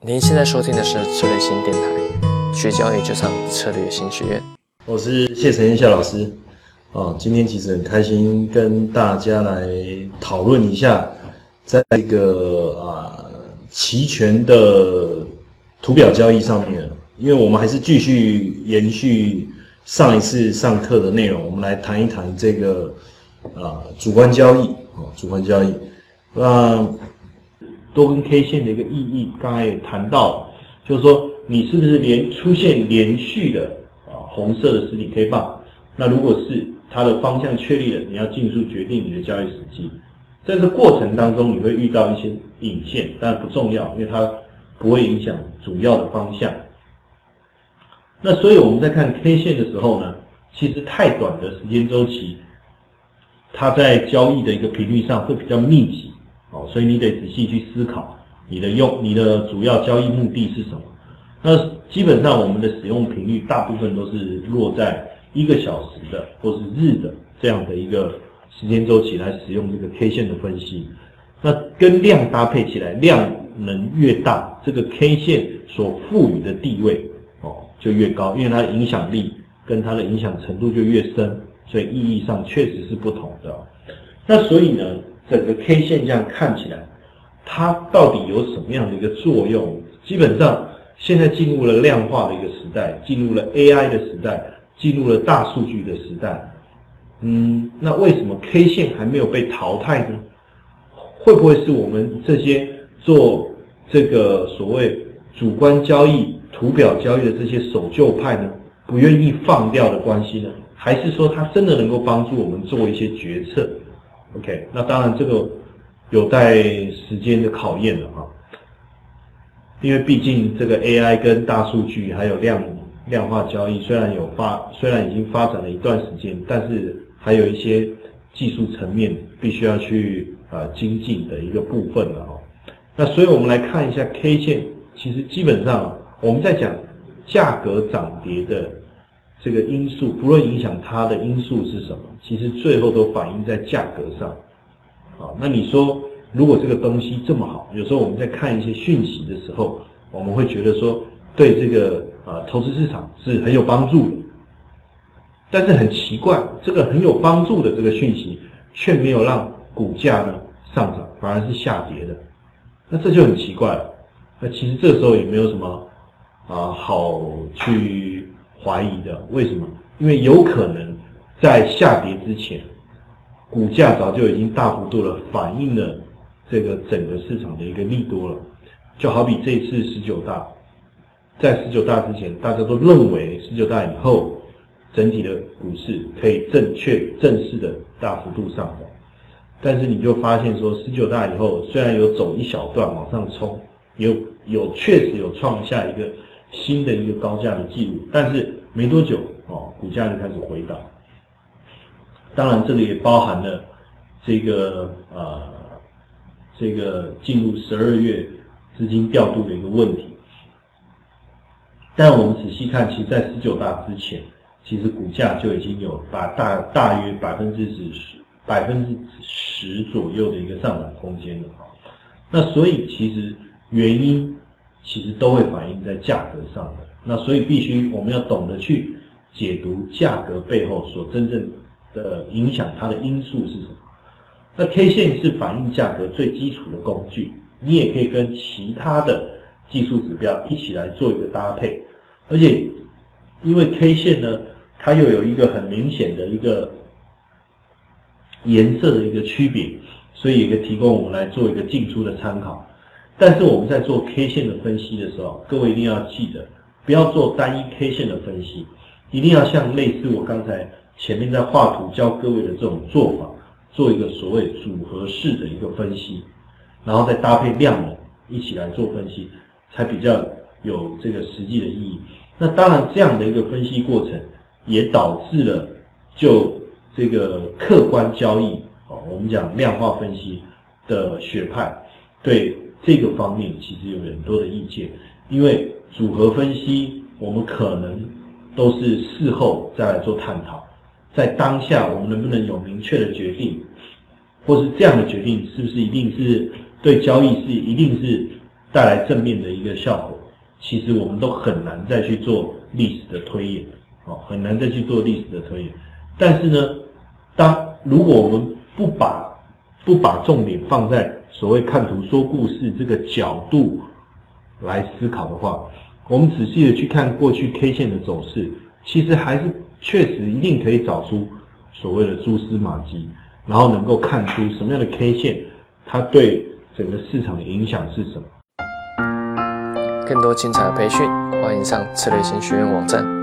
您现在收听的是策略新电台，学交易就上策略新学院。我是谢承彦谢老师，啊，今天其实很开心跟大家来讨论一下，在这个啊期权的图表交易上面，因为我们还是继续延续上一次上课的内容，我们来谈一谈这个啊主观交易啊主观交易，那。多根 K 线的一个意义，刚才也谈到，就是说你是不是连出现连续的啊红色的实体 K 棒？那如果是它的方向确立了，你要尽速决定你的交易时机。在这过程当中，你会遇到一些引线，但不重要，因为它不会影响主要的方向。那所以我们在看 K 线的时候呢，其实太短的时间周期，它在交易的一个频率上会比较密集。哦，所以你得仔细去思考你的用你的主要交易目的是什么。那基本上我们的使用频率大部分都是落在一个小时的或是日的这样的一个时间周期来使用这个 K 线的分析。那跟量搭配起来，量能越大，这个 K 线所赋予的地位哦就越高，因为它的影响力跟它的影响程度就越深，所以意义上确实是不同的。那所以呢？整个 K 线这样看起来，它到底有什么样的一个作用？基本上现在进入了量化的一个时代，进入了 AI 的时代，进入了大数据的时代。嗯，那为什么 K 线还没有被淘汰呢？会不会是我们这些做这个所谓主观交易、图表交易的这些守旧派呢，不愿意放掉的关系呢？还是说它真的能够帮助我们做一些决策？OK，那当然这个有待时间的考验了哈，因为毕竟这个 AI 跟大数据还有量量化交易虽然有发，虽然已经发展了一段时间，但是还有一些技术层面必须要去呃精进的一个部分了哈。那所以我们来看一下 K 线，其实基本上我们在讲价格涨跌的。这个因素不论影响它的因素是什么，其实最后都反映在价格上。啊，那你说如果这个东西这么好，有时候我们在看一些讯息的时候，我们会觉得说对这个啊投资市场是很有帮助的。但是很奇怪，这个很有帮助的这个讯息，却没有让股价呢上涨，反而是下跌的。那这就很奇怪了。那其实这时候也没有什么啊好去。怀疑的，为什么？因为有可能在下跌之前，股价早就已经大幅度的反映了这个整个市场的一个利多了。就好比这次十九大，在十九大之前，大家都认为十九大以后整体的股市可以正确正式的大幅度上涨，但是你就发现说，十九大以后虽然有走一小段往上冲，有有确实有创下一个。新的一个高价的记录，但是没多久哦，股价就开始回档。当然，这里也包含了这个呃，这个进入十二月资金调度的一个问题。但我们仔细看，其实，在十九大之前，其实股价就已经有把大大约百分之十、百分之十左右的一个上涨空间了。那所以，其实原因。其实都会反映在价格上的，那所以必须我们要懂得去解读价格背后所真正的影响它的因素是什么。那 K 线是反映价格最基础的工具，你也可以跟其他的技术指标一起来做一个搭配，而且因为 K 线呢，它又有一个很明显的一个颜色的一个区别，所以也可以提供我们来做一个进出的参考。但是我们在做 K 线的分析的时候，各位一定要记得，不要做单一 K 线的分析，一定要像类似我刚才前面在画图教各位的这种做法，做一个所谓组合式的一个分析，然后再搭配量能一起来做分析，才比较有这个实际的意义。那当然，这样的一个分析过程也导致了就这个客观交易啊，我们讲量化分析的学派对。这个方面其实有很多的意见，因为组合分析我们可能都是事后再来做探讨，在当下我们能不能有明确的决定，或是这样的决定是不是一定是对交易是一定是带来正面的一个效果，其实我们都很难再去做历史的推演，哦，很难再去做历史的推演。但是呢，当如果我们不把不把重点放在所谓看图说故事这个角度来思考的话，我们仔细的去看过去 K 线的走势，其实还是确实一定可以找出所谓的蛛丝马迹，然后能够看出什么样的 K 线它对整个市场的影响是什么。更多精彩的培训，欢迎上策略型学院网站。